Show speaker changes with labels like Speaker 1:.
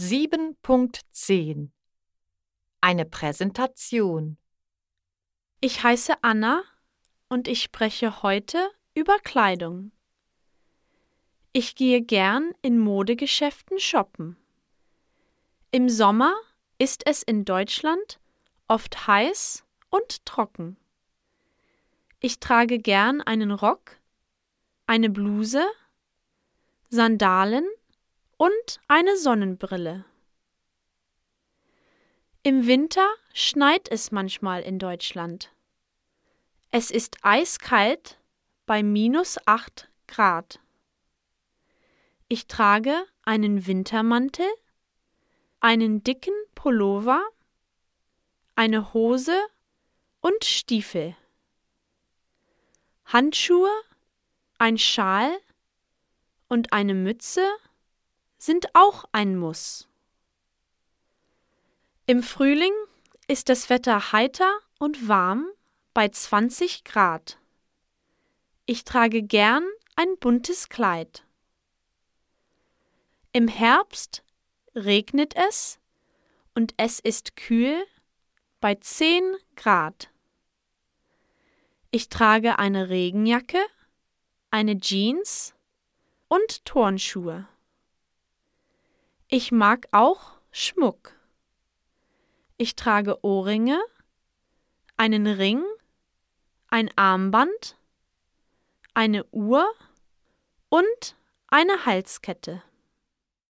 Speaker 1: 7.10 Eine Präsentation
Speaker 2: Ich heiße Anna und ich spreche heute über Kleidung. Ich gehe gern in Modegeschäften shoppen. Im Sommer ist es in Deutschland oft heiß und trocken. Ich trage gern einen Rock, eine Bluse, Sandalen und eine Sonnenbrille. Im Winter schneit es manchmal in Deutschland. Es ist eiskalt bei minus acht Grad. Ich trage einen Wintermantel, einen dicken Pullover, eine Hose und Stiefel. Handschuhe, ein Schal und eine Mütze sind auch ein Muss. Im Frühling ist das Wetter heiter und warm bei 20 Grad. Ich trage gern ein buntes Kleid. Im Herbst regnet es und es ist kühl bei 10 Grad. Ich trage eine Regenjacke, eine Jeans und Turnschuhe. Ich mag auch Schmuck. Ich trage Ohrringe, einen Ring, ein Armband, eine Uhr und eine Halskette.